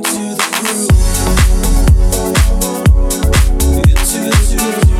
into the groove. Into the groove.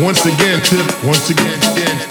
Once again, tip. Once again.